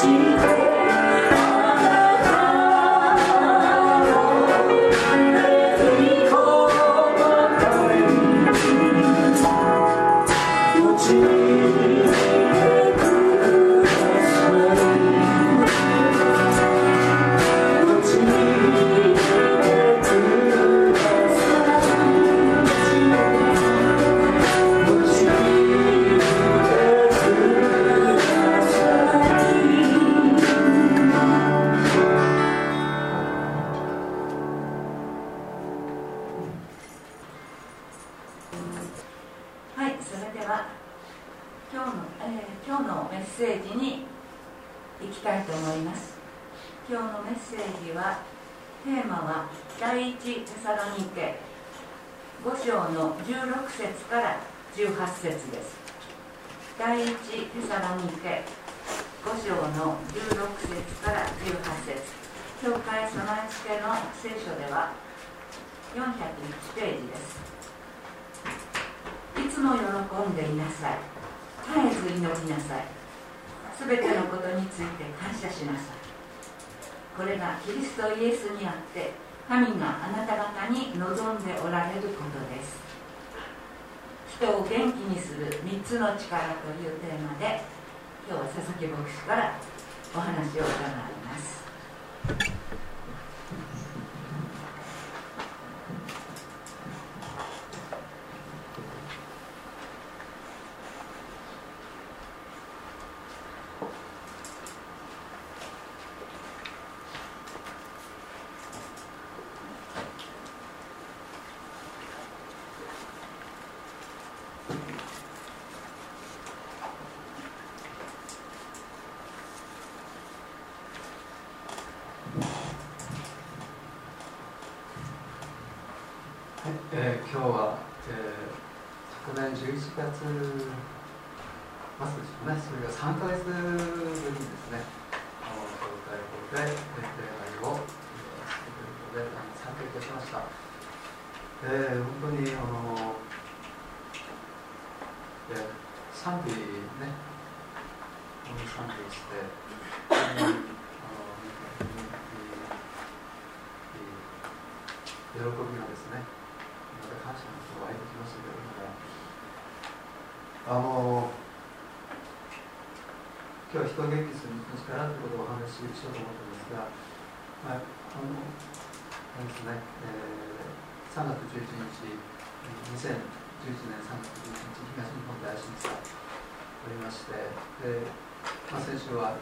see. 3つの力というテーマで今日は佐々木牧師からお話を伺います今日は、えー、昨年11月末でしょうね、それが3か月ぶりにですね、あの教会法で礼拝をするということで参加いたしました。えー、本当にあの、えー、賛美ね、本当に賛美をして、本当に喜びがですね、感謝の人が湧いてきましたけれども、あの今日は人を元気する力ということをお話しようと思ってますが、まあ、あのあれですね、えー、3月11日、2011年3月11日、東日本大震災ありまして、でまあ、先週は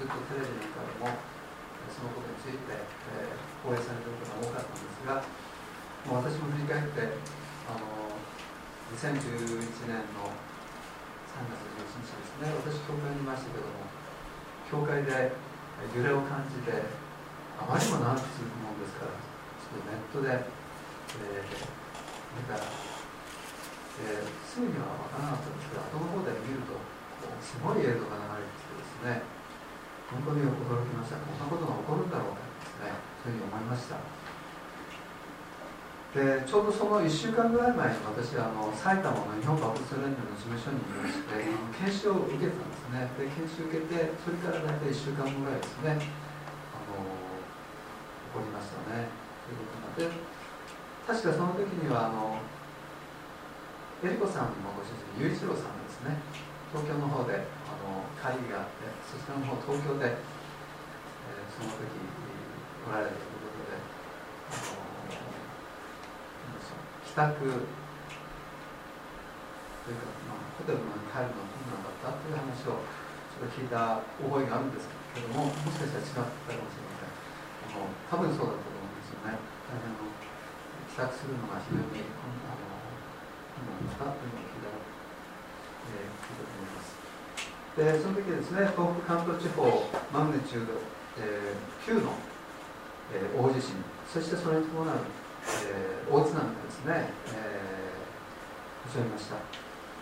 ずっとテレビなんかでも、そのことについて、えー、放映されていることが多かったんですが、もう私も振り返ってあの2011年の3月11日ですね私教会にいましたけども教会で揺れを感じてあまりにも長く続くもんですからちょっとネットで、えー、見たら、えー、すぐには分からなかったんですけど後の方で見るとすごい映像が流れてきてですね本当に驚きました。こんなことが起こるんだろうかですねそういうふうに思いました。でちょうどその1週間ぐらい前に私はあの埼玉の日本バプテス連盟の事務所にいまして研修を受けたんですね。で研修受けてそれから大体1週間ぐらいですねあの起こりましたね。ということで確かその時にはあのえりこさんのご主人雄一郎さんですね。東京の方であの会議があってそちらの方東京で、えー、その時おられる宅というか、まあ、ホテルに帰るのは困難だったという話をちょっと聞いた覚えがあるんですけどももしかしたら違ったかもしれません。あの多分そうだと思うんですよね。大変の帰宅するのが非常に困難だったというのを聞いた、えー、聞いたと思います。でその時ですね東北関東地方マグニチュード、えー、9の、えー、大地震そしてそれに伴うえ、大津波がですね、えー、襲いました。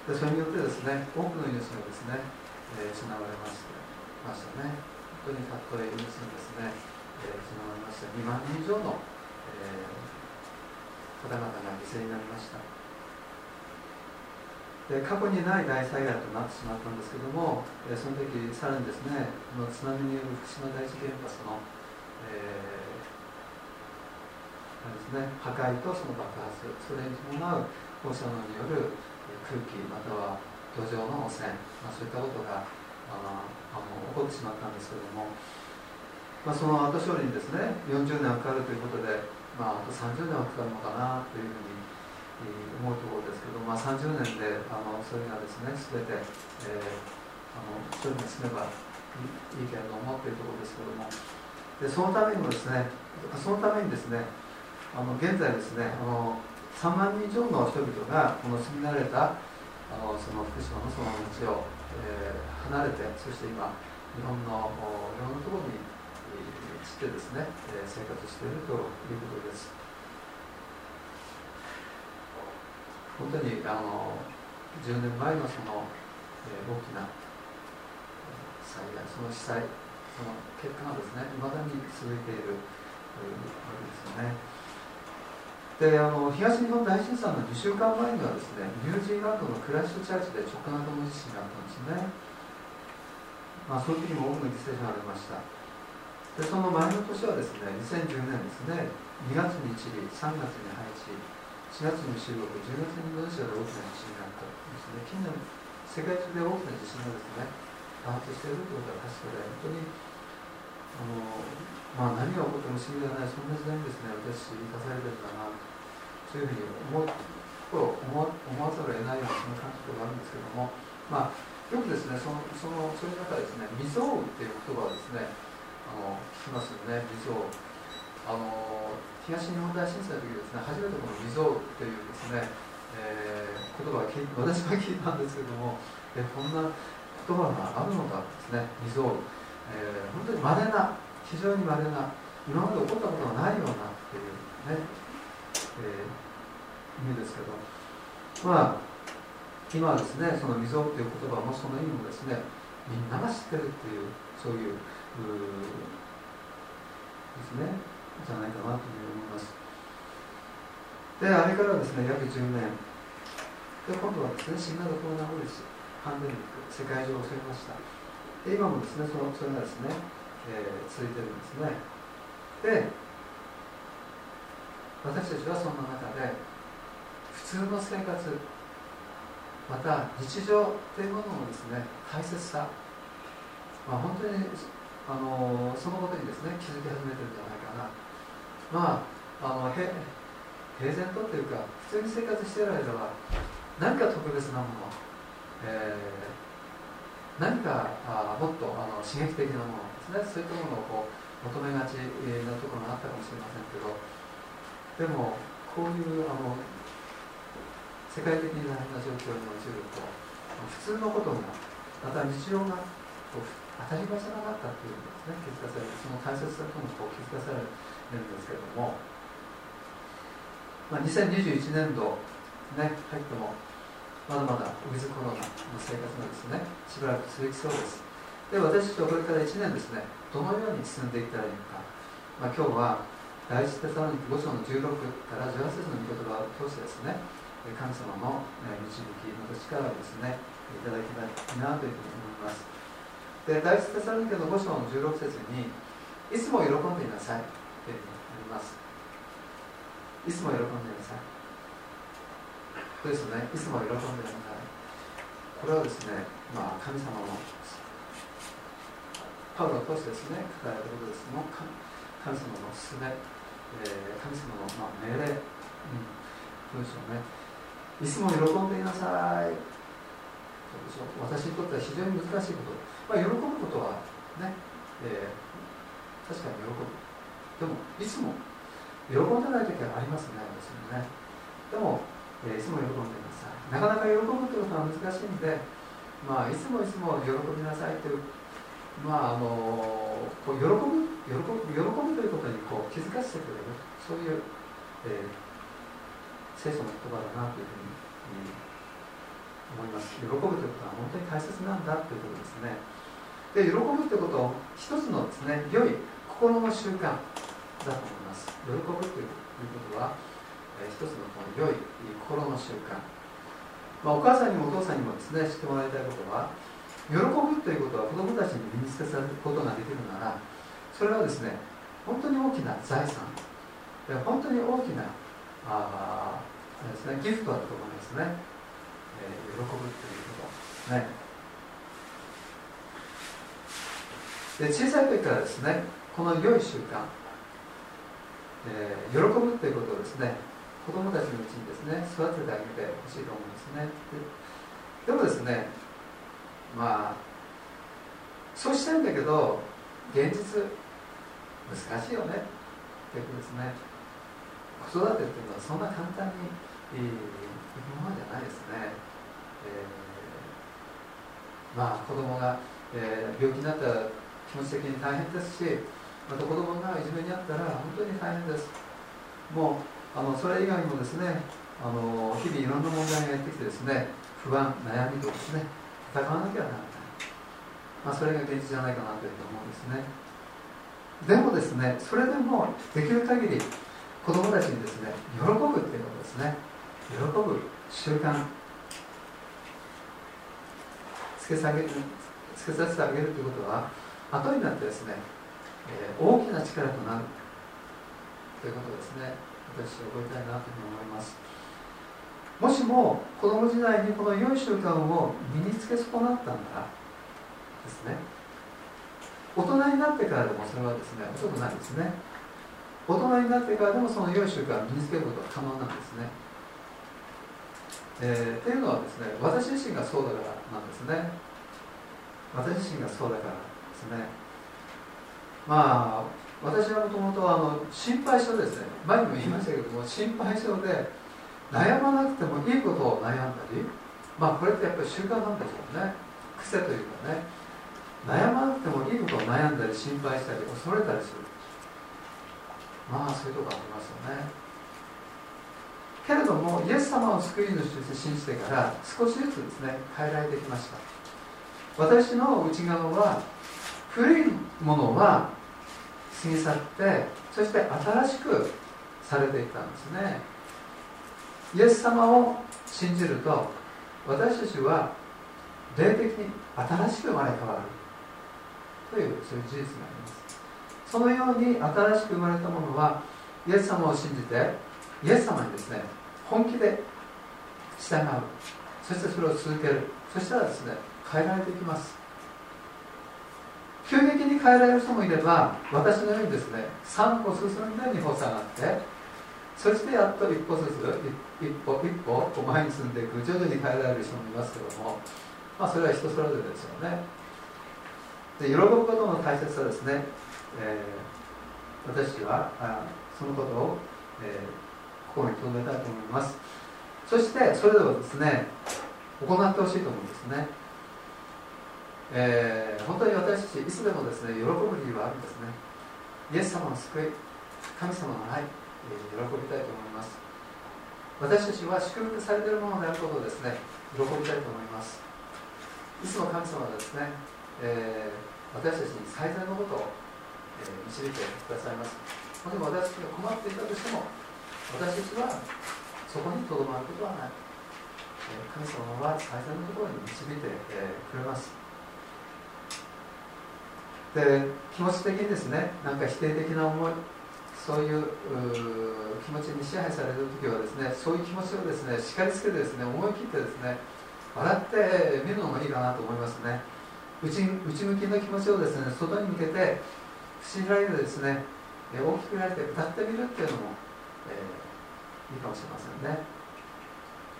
でそれによってですね多くの命がですね、えー、失われました。ましたね。本当にたっとえ命がですね、えー、失われました。2万人以上の、えー、方々が犠牲になりました。で過去にない大災害となってしまったんですけども、えー、その時さらにですねこの津波による福島第一原発の、えーですね、破壊とその爆発それに伴う放射能による空気または土壌の汚染、まあ、そういったことがああの起こってしまったんですけれども、まあ、その後処理にですね40年かかるということで、まあ、あと30年はかかるのかなというふうに思うところですけど、まあ、30年であのそれがですね全て、えー、あの処理に進めばいいけれどもというところですけども。でそのためにもですねそのためにですねあの現在ですねあの3万人以上の人々がこの住み慣れた、あのその福島のその道を、えー、離れてそして今日本のいろんなところに散ってですね、えー、生活しているということです。本当にあの10年前のその、えー、大きな災害その被災その結果がですねいまだに続いているわけですよね。であの東日本大震災の2週間前にはですねニュージーランドのクラッシュチャーチで直下型の地震があったんですね。まあ、その時も多くの犠牲者が出ました。でその前の年はですね2010年ですね2月にチリ3月にハイチ4月に中国10月にインドネシアで大きな地震があったですね。近年世界中で大きな地震がですね多発しているということは確かで本当にあの、まあ、何が起こっても不思議ではないそんな時代にですね私生かされてるんだなそういうふうに思う思思わざるを得ないようなそんな感覚があるんですけどもまあよくですねそのそのそういう中ですね未曾有っていう言葉をですねあの聞きますよね未曾有あの東日本大震災の時ですね初めてこの未曾有というですね、えー、言葉を私は聞いたんですけどもえこんな言葉があるのかですね未曾有、えー、本当に稀な非常に稀な今まで起こったことがないようなっていうね、えー、意味ですけどまあ今はですねその溝っていう言葉もその意味もですねみんなが知ってるっていうそういうですねじゃないかなというふうに思います。であれからですね約10年。で今度はですね新型コロナウイルスパンデミック世界中を襲いました。で今もですねそのそれがですね、えー、続いてるんですね。で私たちはそんな中で普通の生活また日常というもののですね大切さ、まあ、本当にあのそのことにですね気づき始めてるんじゃないかな。まああの平然とというか普通に生活してる間は何か特別なもの、えー、何かあもっとあの刺激的なものですね。そういったものをこう求めがちなところがあったかもしれませんけどでもこういうあの世界的な状況に陥ると普通のことがまた日常がこう当たり前じゃなかったっていうのですね気づかされるその大切さともこう気づかされるんですけれども、まあ、2021年度ね入ってもまだまだウィズコロナの生活がですねしばらく続きそうですで私たちはこれから1年ですねどのように進んでいったらいいのか、まあ、今日は第一テサロニキ5章の16から18節の御言葉を通してですね神様の導き、また力をですね、いただきたいなというふうに思います。で、第一テサロニケの5章の16節に、いつも喜んでいなさいというふうにあります。いつも喜んでいなさい。そうですね、いつも喜んでいなさい。これはですね、まあ、神様のパウロを通してですね、書かれたことですの神様のすべ、えー、神様の、まあ、命令、うん、どうでしょうね。いつも喜んでいなさい。私にとっては非常に難しいこと、まあ、喜ぶことはね、えー、確かに喜ぶ。でもいつも喜んでない時はありますね私もね。でも、えー、いつも喜んでいなさい。なかなか喜ぶということは難しいんでまあいつもいつも喜びなさいというまああのこう喜ぶ喜ぶ喜ぶということにこう気づかせてくれる。そういう、えー聖書の言葉だなというふうに、思います喜ぶということは本当に大切なんだということですね。で喜ぶということを一つのですね良い心の習慣だと思います。喜ぶということは、え一つのこの良い心の習慣、まあ、お母さんにもお父さんにもですね知ってもらいたいことは喜ぶということは子どもたちに身につけさせることができるならそれはですね本当に大きな財産本当に大きなあですね、ギフトだと思いますね、えー、喜ぶということ。ね。で小さい時からですねこの良い習慣、えー、喜ぶということをですね子供たちのうちにですね育ててあげてほしいと思うんですね。でもですねまあそうしたいんだけど現実難しいよね。ということですね。子育てっていうのはそんな簡単にいいものじゃないですね、えまあ子供が、えー、病気になったら気持ち的に大変ですしまた子供がいじめにあったら本当に大変です。もうあのそれ以外にもですねあの日々いろんな問題がやってきてですね不安悩みとですね戦わなきゃならない、まあ、それが現実じゃないかなというふうに思うんですね。でもですねそれでもできる限り子供たちにですね喜ぶっていうことですね喜ぶ習慣つけさげつけさせてあげるということは後になってですね、えー、大きな力となるということですね私は覚えたいなというふうに思います。もしも子供時代にこの良い習慣を身につけ損なったんだらですね大人になってからでもそれはですね遅くないですね。大人になってからでもその良い習慣を身につけることは可能なんですね。えー、っていうのはですね私自身がそうだからなんですね。私自身がそうだからですね。まあ私はもともと心配性ですね。前にも言いましたけども心配性で悩まなくてもいいことを悩んだりまあこれってやっぱり習慣なんでしょうね。癖というかね。悩まなくてもいいことを悩んだり心配したり恐れたりする。まあそういうとこありますよね。けれどもイエス様を救い主として信じてから少しずつですね変えられてきました。私の内側は古いものは過ぎ去ってそして新しくされていったんですね。イエス様を信じると私たちは霊的に新しく生まれ変わる。というそういう事実があります。そのように新しく生まれたものはイエス様を信じてイエス様にですね本気で従う。そしてそれを続ける。そしたらですね変えられていきます。急激に変えられる人もいれば私のようにですね3歩進んで2歩下がってそしてやっと一歩ずつ一歩一歩前に進んでいく徐々に変えられる人もいますけどもまあそれは人それぞれですよね。で喜ぶことの大切さですね、えー、私はあそのことを、えー心に留めたいと思います。そしてそれではですね行ってほしいと思うんですね、えー、本当に私たちいつでもですね喜ぶ理由はあるんですね。イエス様の救い神様の愛、え、喜びたいと思います。私たちは祝福されているものであることをですね喜びたいと思います。いつも神様がですね、えー、私たちに最善のことを、導いてくださいます。もしも私たちが困っていたとしても私たちはそこにとどまることはない。神様は最善のところに導いてくれます。で気持ち的にですねなんか否定的な思いそういう気持ちに支配される時はですねそういう気持ちをですね叱りつけてですね思い切ってですね笑ってみるのもいいかなと思いますね。内内向きの気持ちをですね外に向けて不思議られてですね。え大きくられて歌ってみるっていうのもえー、いいかもしれませんね。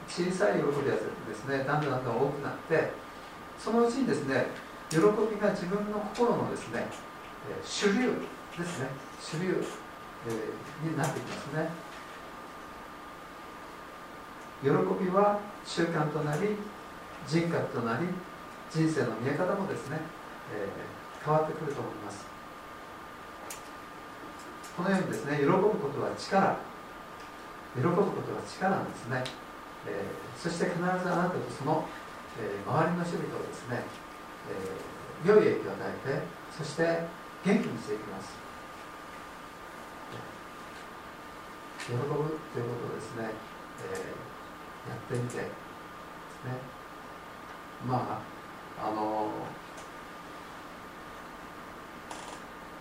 小さい喜びはですねだんだんだんだん大きくなってそのうちにですね喜びが自分の心のですね、えー、主流ですね。主流、えー、になってきますね。喜びは習慣となり人格となり人生の見え方もですね、えー、変わってくると思います。このようにですね喜ぶことは力。喜ぶことは力なんですね、えー、そして必ずあなたとその、えー、周りの人々をですね、えー、良い影響を与えてそして元気にしていきます。喜ぶということをですね、えー、やってみてですね。まああの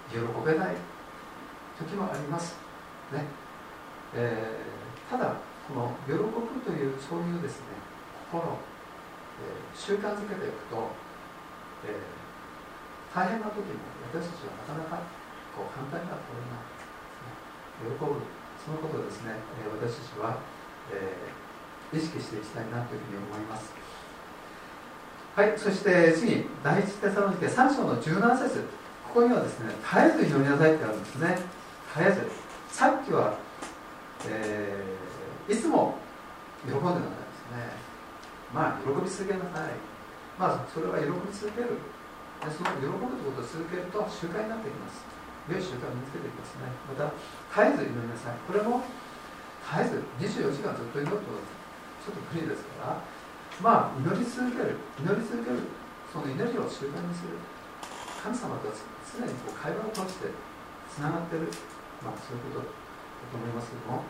喜べない。時もあります。ね、えーただこの喜ぶというそういうですね心、えー、習慣づけていくと、えー、大変な時も私たちはなかなかこう簡単には取れない、ね、喜ぶそのことをですね、え、私たちは、え、意識していきたいなというふうに思います。はい。そして次第一テサロニケ3章の17節。ここにはですね絶えず祈りなさいってあるんですね。絶えずさっきはえー、いつも喜んでなさいですね。まあ喜び続けなさい。まあそれは喜び続ける。でその喜ぶということを続けると習慣になってきます。良い習慣を身につけていきますね。また絶えず祈りなさい。これも絶えず24時間ずっと祈るとちょっと無理ですから。まあ祈り続ける。祈り続ける。その祈りを習慣にする。神様とは常にこう会話を通してつながってる。まあそういうことだと思いますけども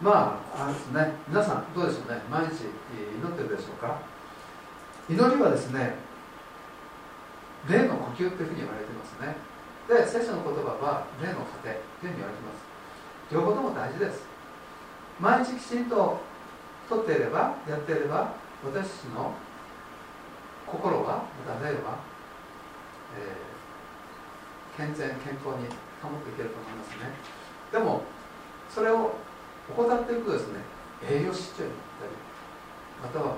まああれですね。皆さんどうでしょうね。毎日祈ってるでしょうか。祈りはですね霊の呼吸というふうに言われてますね。で聖書の言葉は霊の糧というふうに言われてます。両方とも大事です。毎日きちんととっていればやっていれば私たちの心はまた霊は、えー、健全健康に保っていけると思いますね。でもそれを怠っていくとですね栄養失調になったりまたは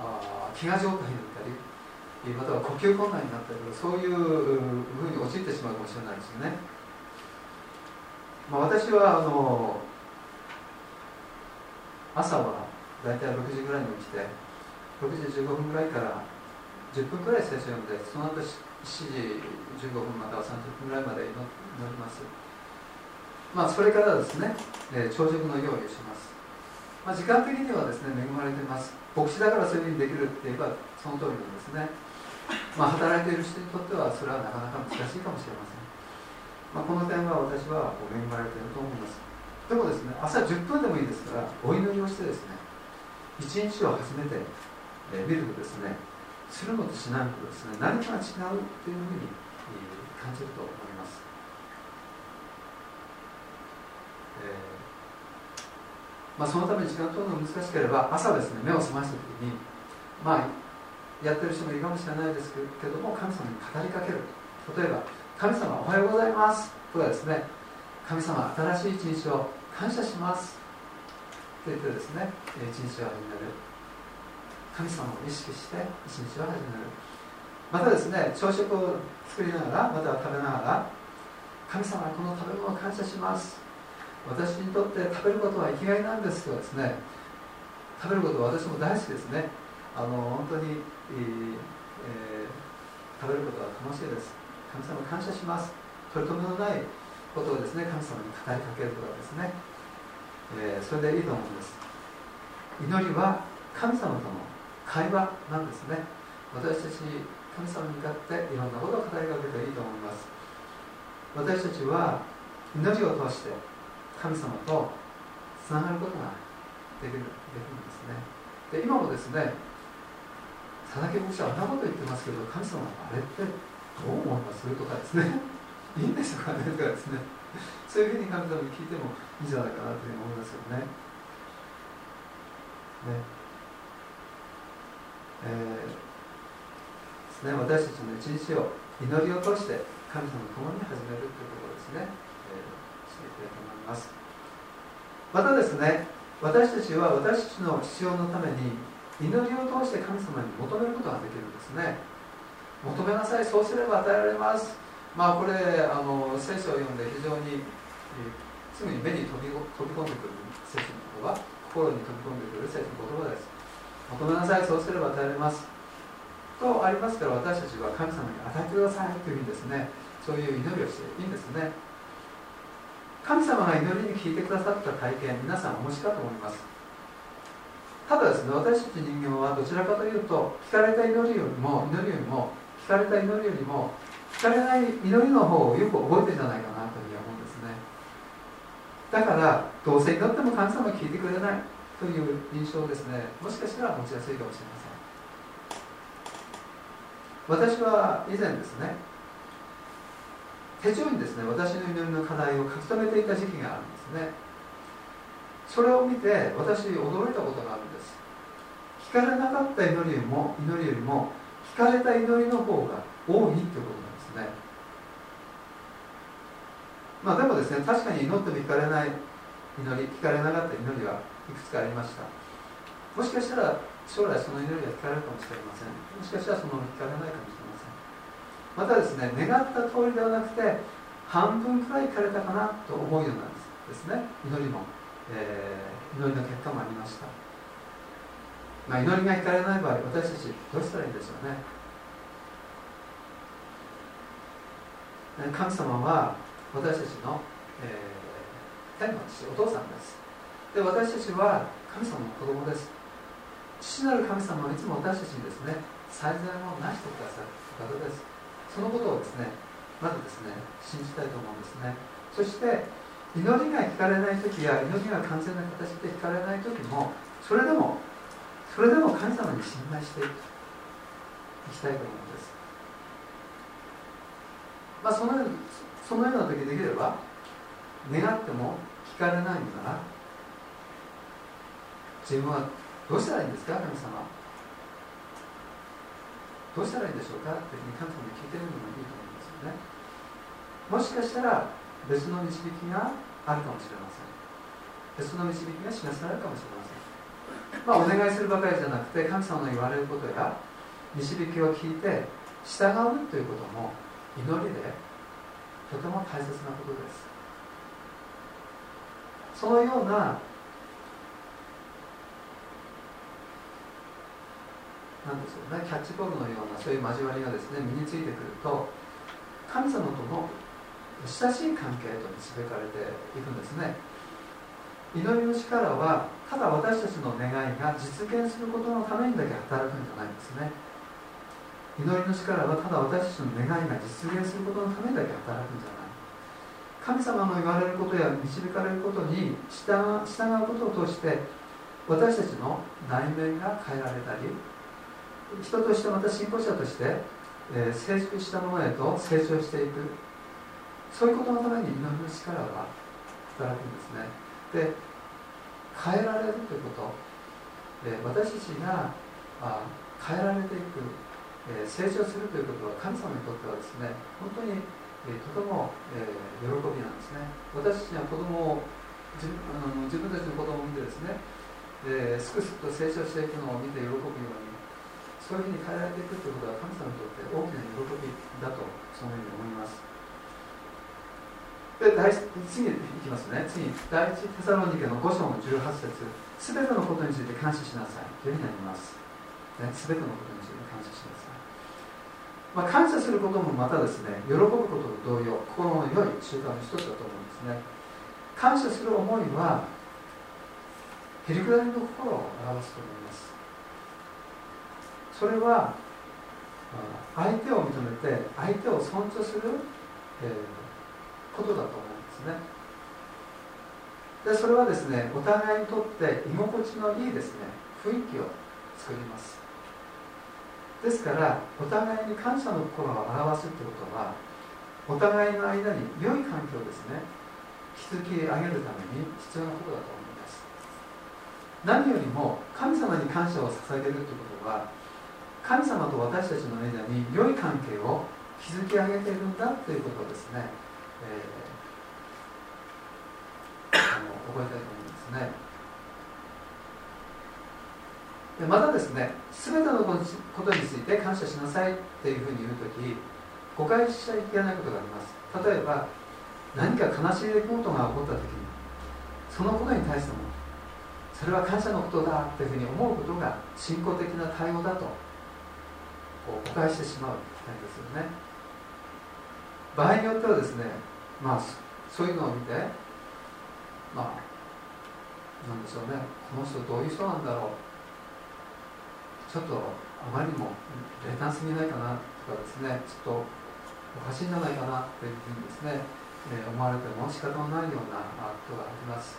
あ飢餓状態になったりまたは呼吸困難になったりそういうふうに陥ってしまうかもしれないですよね、まあ、私はあの朝は大体6時ぐらいに起きて6時15分ぐらいから10分ぐらい聖書読んでその後7時15分または30分ぐらいまで祈って乗ります。まあそれからですね、えー、朝食の用意をします。まあ、時間的にはですね恵まれています。牧師だからそういうふうにできるって言えばその通りなんですね。まあ、働いている人にとってはそれはなかなか難しいかもしれません、まあ、この点は私は恵まれていると思います。でもですね朝10分でもいいですからお祈りをしてですね一日を初めて、え見るとですねするのとしないのとですね何かが違うというふうに、え感じると思います、えー、まあ、そのために時間取るのが難しければ朝ですね目を覚ました時にまあやってる人もいるかもしれないですけども神様に語りかける。例えば「神様おはようございます」とかですね「神様新しい一日を感謝します」と言ってですね一日を始める。神様を意識して一日を始める。またですね朝食を作りながらまたは食べながら神様この食べ物を感謝します。私にとって食べることは生きがいなんですとですね食べることは私も大好きですね。あの本当にえー、食べることは楽しいです。神様感謝します。取り留めのないことをですね神様に語りかけることですね、えー、それでいいと思うんです。祈りは神様との会話なんですね。私たち神様に向かっていろんなことを語りかけていいと思います。私たちは祈りを通して神様とつながることができるできるんですね。で今もですね佐々木牧師はあんなこと言ってますけど神様あれってどう思います？とかですね。いいんでしょうかね？とかですね。そういうふうに神様に聞いてもいいんじゃないかなというふうに思いますよね。ね。えー、ですね。私たちの一日を祈りを通して神様と共に始めるということですね、えー、していきたいと思います。またですね私たちは私たちの必要のために祈りを通して神様に求めることができるんですね。求めなさいそうすれば与えられます。まあこれあの聖書を読んで非常にすぐに目に飛び飛び込んでくる聖書の言葉心に飛び込んでくる聖書の言葉です。求めなさいそうすれば与えられます。とありますから私たちは神様に与えてくださいというふうにですねそういう祈りをしていいんですね。神様が祈りに聞いてくださった体験皆さんお持ちかと思います。ただですね私たち人間はどちらかというと聞かれた祈りよりも祈りよりも聞かれた祈りよりも聞かれない祈りの方をよく覚えてるんじゃないかなというふうに思うんですね。だからどうせ祈っても神様は聞いてくれないという印象ですね。もしかしたら持ちやすいかもしれません。私は以前ですね手帳にですね私の祈りの課題を書き留めていた時期があるんですね。それを見て私驚いたことがあるんです。聞かれなかった祈りよりも祈りよりも聞かれた祈りの方が多いってことなんですね。まあでもですね確かに祈っても聞かれない祈り聞かれなかった祈りはいくつかありました。もしかしたら将来その祈りが聞かれるかもしれません。もしかしたらその聞かれないかもしれません。またですね願った通りではなくて半分くらい聞かれたかなと思うようなんですですね。祈りもえー、祈りの結果もありました。まあ、祈りが聞かれない場合私たちどうしたらいいんでしょうね。神様は私たちの、えー、天の父お父さんです。で私たちは神様の子供です。父なる神様はいつも私たちにですね最善をなしてくださる方です。そのことをですねまずですね信じたいと思うんですね。そして祈りが聞かれない時や祈りが完全な形で聞かれない時もそれでもそれでも神様に信頼していきたいと思うんです。まあ、そのそのような時できれば願っても聞かれないのな自分はどうしたらいいんですか神様どうしたらいいんでしょうかっていうふうに神様に聞いてみるのもいいと思うんですよね。もしかしたら別の導きがあるかもしれません。別の導きが示されるかもしれません。まあお願いするばかりじゃなくて神様の言われることや導きを聞いて従うということも祈りでとても大切なことです。そのようななんですよね。キャッチボールのようなそういう交わりがですね身についてくると神様との親しい関係と導かれていくんですね。祈りの力はただ私たちの願いが実現することのためにだけ働くんじゃないんですね。祈りの力はただ私たちの願いが実現することのためにだけ働くんじゃない。神様の言われることや導かれることに従うことを通して私たちの内面が変えられたり人としてまた信仰者として、えー、成熟したものへと成長していく。そういうことのために祈りの力は働くんですね。で変えられるということ、えー、私たちがあ変えられていくえ成長するということは神様にとってはですね本当に、えとても、え喜びなんですね。私たちは子供を自分あの自分たちの子供を見てですね、えすくすくと成長していくのを見て喜ぶようにそういうふうに変えられていくということは神様にとって大きな喜びだとそのように思います。で第次いきますね。次第一テサロニケの5章の18節すべてのことについて感謝しなさいというふうになりますすべ、てのことについて感謝しなさいまあ、感謝することもまたですね喜ぶことと同様心の良い習慣の一つだと思うんですね感謝する思いはへりくだりの心を表すと思いますそれは相手を認めて相手を尊重する、え、ことだと思うんですね。でそれはですねお互いにとって居心地のいいですね雰囲気を作ります。ですからお互いに感謝の心を表すということはお互いの間に良い環境をですね築き上げるために必要なことだと思います。何よりも神様に感謝を捧げるということは神様と私たちの間に良い関係を築き上げているんだということをですね、えー、あの覚えたいと思いますね。でまたですね全てのことについて感謝しなさいっていうふうに言う時誤解しちゃいけないことがあります。例えば何か悲しい出来事が起こった時にそのことに対してもそれは感謝のことだっていうふうに思うことが信仰的な対応だと。こう誤解してしまうわけですよね。場合によってはですねまあそういうのを見てまあなんでしょうね。この人どういう人なんだろう。ちょっとあまりにも冷淡すぎないかなとかですね。ちょっとおかしいんじゃないかなっていうふうにですね、えー、思われても仕方のないようなことがあります。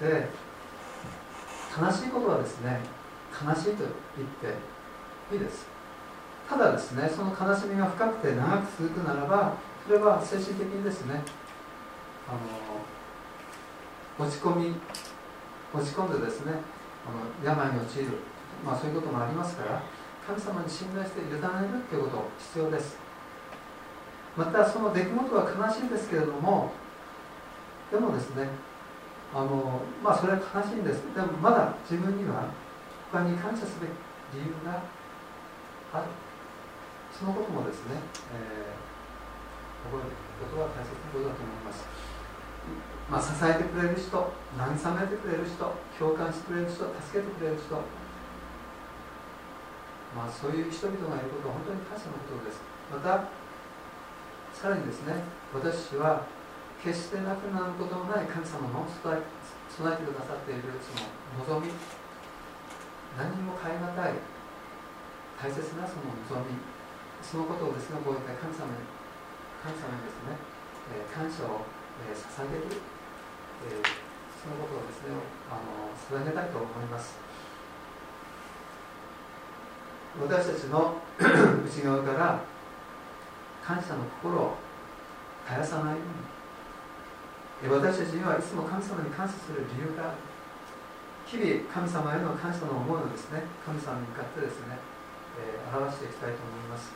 で悲しいことはですね悲しいと言っていです。ただですねその悲しみが深くて長く続くならばそれは精神的にですねあの落ち込み落ち込んでですねあの病に陥るまあ、そういうこともありますから神様に信頼して委ねるということ必要です。またその出来事は悲しいんですけれどもでもですねあのまあそれは悲しいんです。でもまだ自分には他に感謝すべき理由があるそのこともですね、えー、覚えておくことは大切なことだと思います。まあ、支えてくれる人慰めてくれる人共感してくれる人助けてくれる人。まあ、そういう人々がいることは本当に感謝のことです。またさらにですね私は決してなくなることのない神様の備えてくださっているその望み何も変え難い大切なその望みそのことをですね覚えて神様に神様にですね、えー、感謝を、えー、捧げる、えー、そのことをですねあの捧げたいと思います。私たちの 内側から感謝の心を絶やさないように。私たちにはいつも神様に感謝する理由がある。日々神様への感謝の思いをですね神様に向かってですね、えー、表していきたいと思います。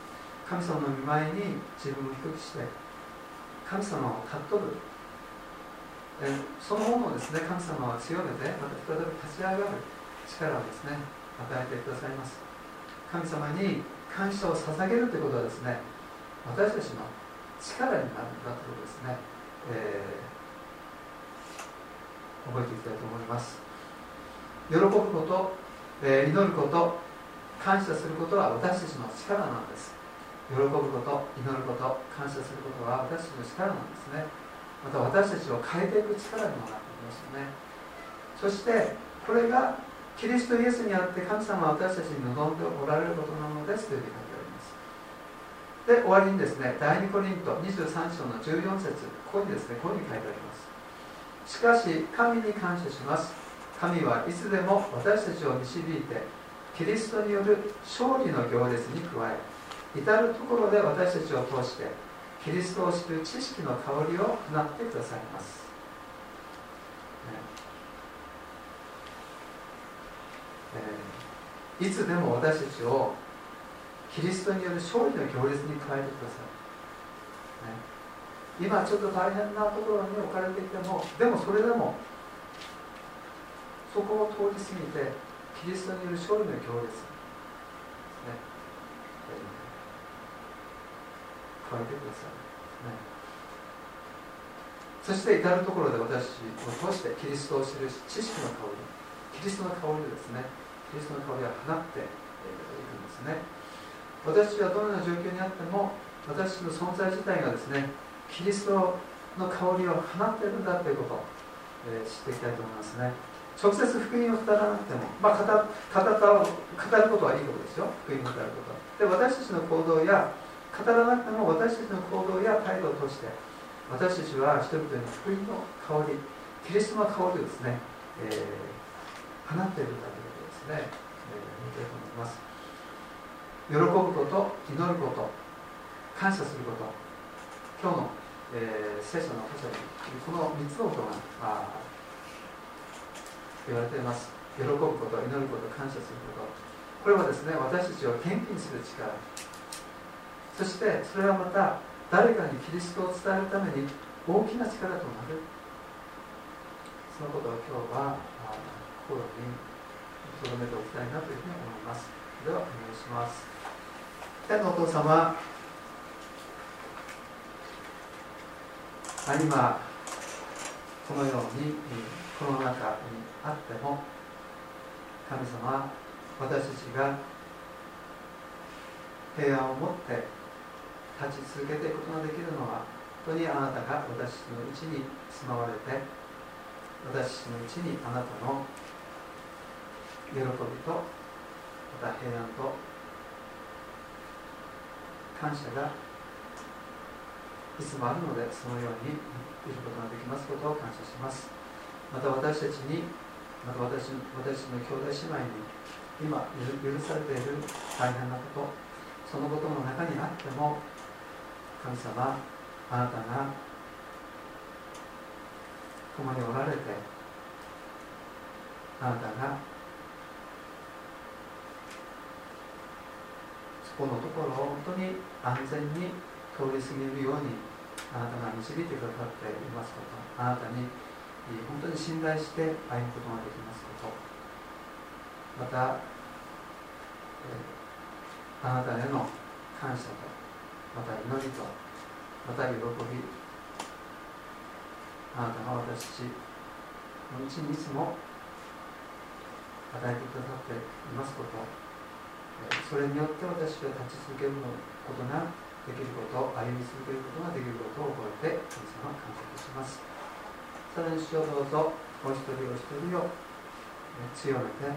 神様の見舞いに自分を低くして神様を尊ぶ。えそのものをですね神様は強めてまた再び立ち上がる力をですね与えてくださいます。神様に感謝を捧げるということはですね私たちの力になるんだということですね、えー、覚えていきたいと思います。喜ぶこと、えー、祈ること感謝することは私たちの力なんです。喜ぶこと祈ること感謝することは私たちの力なんですね。また私たちを変えていく力にもなっていますよね。そしてこれがキリストイエスにあって神様は私たちに望んでおられることなのですというふうに書いてあります。で終わりにですね第2コリント23章の14節ここにですねこういうふうに書いてあります。しかし神に感謝します。神はいつでも私たちを導いてキリストによる勝利の行列に加え至る所で私たちを通してキリストを知る知識の香りを放ってくださいます。えー、いつでも私たちをキリストによる勝利の行列に加えてください、ね、今ちょっと大変なところに置かれていてもでもそれでもそこを通り過ぎてキリストによる勝利の行列ね、加えてください、ね、そして至る所で私を通してキリストを知る知識の香り。キリストの香りですねキリストの香りは放っていくんですね。私はどのような状況にあっても私の存在自体がですねキリストの香りを放っているんだということを、えー、知っていきたいと思いますね。直接福音を語らなくても、まあ、語語った語ることはいいことですよ。福音を語ること。で私たちの行動や語らなくても私たちの行動や態度を通して私たちは人々に福音の香りキリストの香りをですね、えー放っているんだということですね、えー、見ていと思います。喜ぶこと祈ること感謝すること。今日の、えー、聖書の箇所にこの3つのことが、まあ、言われています。喜ぶこと祈ること感謝すること。これはですね私たちを献金する力。そしてそれはまた誰かにキリストを伝えるために大きな力となる。そのことを今日は心に留めておきたいなというふうに思います。ではお願いします。天のお父様今このようにコロナ禍にあっても神様私たちが平安を持って立ち続けていくことができるのは本当にあなたが私のうちに住まわれて私のうちにあなたの喜びとまた平安と感謝がいつもあるのでそのようにいることができますことを感謝します。また私たちにまた私私の兄弟姉妹に今許されている大変なことそのことの中にあっても神様あなたが共におられてあなたがそこのところを本当に安全に通り過ぎるようにあなたが導いてくださっていますことあなたに本当に信頼して歩むことができますこと。また、あなたへの感謝とまた祈りとまた喜びあなたが私のうちにいつも与えてくださっていますことそれによって私は立ち続けることができること歩み続けることができることを覚えて神様感謝いたします。さらに主をどうぞお一人お一人を強めて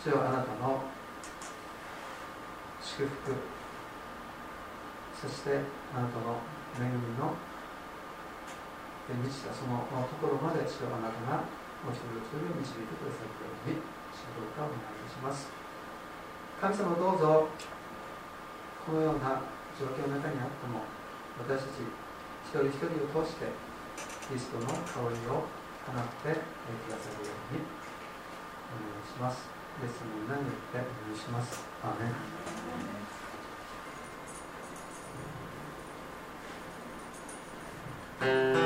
主よあなたの祝福そしてあなたの恵みの満ちたそのところまで主よあなたがお一人お一人を導いてくださるように主どうかお願いいたします。神様どうぞこのような状況の中にあっても私たち一人一人を通してキリストの香りを放ってくださるようにお願いします。イエスの皆によってお願いします。アーメン。